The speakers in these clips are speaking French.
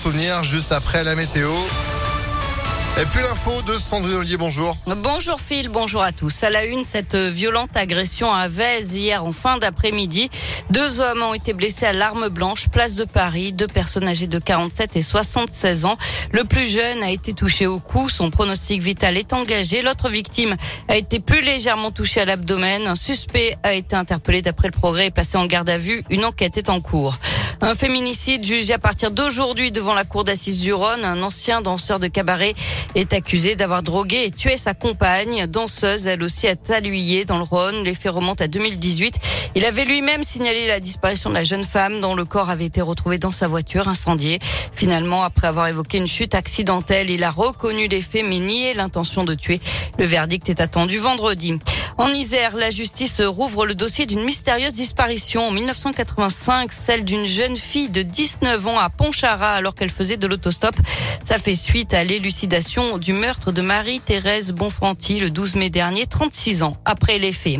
souvenirs juste après la météo. Et puis l'info de Sandrine Ollier, bonjour. Bonjour Phil, bonjour à tous. À la une, cette violente agression à Vèze hier en fin d'après-midi. Deux hommes ont été blessés à l'arme blanche, place de Paris. Deux personnes âgées de 47 et 76 ans. Le plus jeune a été touché au cou. Son pronostic vital est engagé. L'autre victime a été plus légèrement touchée à l'abdomen. Un suspect a été interpellé d'après le progrès et placé en garde à vue. Une enquête est en cours. Un féminicide jugé à partir d'aujourd'hui devant la cour d'assises du Rhône. Un ancien danseur de cabaret est accusé d'avoir drogué et tué sa compagne, danseuse, elle aussi à Taluyer dans le Rhône. Les faits remontent à 2018. Il avait lui-même signalé la disparition de la jeune femme dont le corps avait été retrouvé dans sa voiture incendiée. Finalement, après avoir évoqué une chute accidentelle, il a reconnu les faits mais nié l'intention de tuer. Le verdict est attendu vendredi. En Isère, la justice rouvre le dossier d'une mystérieuse disparition en 1985, celle d'une jeune fille de 19 ans à Pontcharra alors qu'elle faisait de l'autostop. Ça fait suite à l'élucidation du meurtre de Marie-Thérèse Bonfranti le 12 mai dernier, 36 ans après les faits.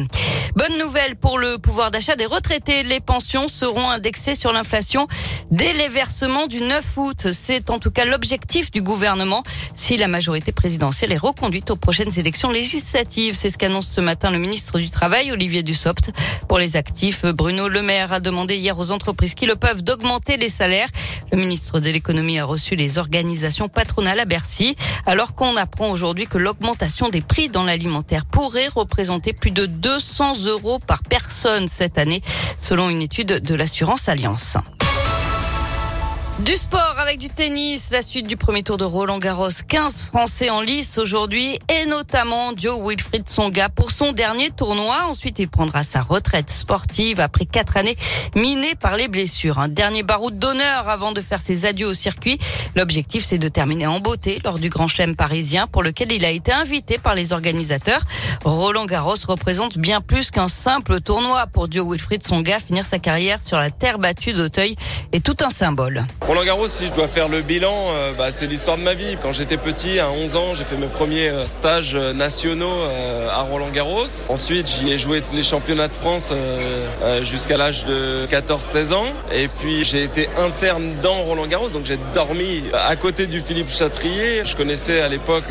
Bonne nouvelle pour le pouvoir d'achat des retraités. Les pensions seront indexées sur l'inflation dès les versements du 9 août. C'est en tout cas l'objectif du gouvernement si la majorité présidentielle est reconduite aux prochaines élections législatives. C'est ce qu'annonce ce matin le ministre du Travail, Olivier Dussopt. Pour les actifs, Bruno Le Maire a demandé hier aux entreprises qui le peuvent d'augmenter les salaires. Le ministre de l'économie a reçu les organisations patronales à Bercy, alors qu'on apprend aujourd'hui que l'augmentation des prix dans l'alimentaire pourrait représenter plus de 200 euros par personne cette année, selon une étude de l'assurance Alliance. Du sport avec du tennis, la suite du premier tour de Roland Garros. 15 Français en lice aujourd'hui et notamment Joe Wilfried Songa pour son dernier tournoi. Ensuite, il prendra sa retraite sportive après quatre années minées par les blessures. Un dernier baroud d'honneur avant de faire ses adieux au circuit. L'objectif, c'est de terminer en beauté lors du Grand Chelem parisien pour lequel il a été invité par les organisateurs. Roland Garros représente bien plus qu'un simple tournoi pour Joe Wilfried Songa. Finir sa carrière sur la terre battue d'Auteuil est tout un symbole. Roland Garros, si je dois faire le bilan, euh, bah, c'est l'histoire de ma vie. Quand j'étais petit, à 11 ans, j'ai fait mes premiers euh, stages euh, nationaux à Roland Garros. Ensuite, j'y ai joué tous les championnats de France jusqu'à l'âge de 14-16 ans. Et puis, j'ai été interne dans Roland Garros, donc j'ai dormi à côté du Philippe Chatrier. Je connaissais à l'époque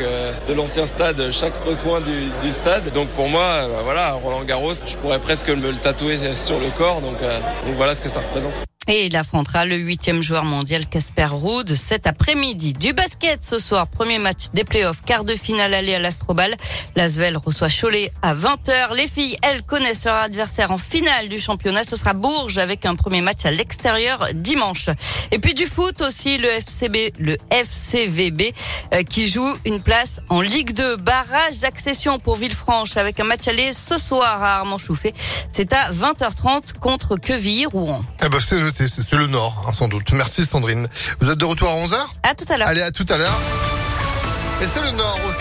de l'ancien stade chaque recoin du, stade. Donc pour moi, bah, voilà, Roland Garros, je pourrais presque me le tatouer sur le corps. Donc, donc voilà ce que ça représente. Et il affrontera le huitième joueur mondial Casper Ruud cet après-midi. Du basket ce soir, premier match des playoffs, quart de finale aller à l'Astrobal. L'Asvel reçoit Cholet à 20h. Les filles, elles connaissent leur adversaire en finale du championnat. Ce sera Bourges avec un premier match à l'extérieur dimanche. Et puis du foot aussi, le FCB, le FCVB euh, qui joue une place en Ligue 2. Barrage d'accession pour Villefranche avec un match aller ce soir à Armand-Chouffé. C'est à 20h30 contre Quevilly-Rouen. Eh ben c'est le Nord, hein, sans doute. Merci Sandrine. Vous êtes de retour à 11h À tout à l'heure. Allez, à tout à l'heure. Et c'est le Nord aussi.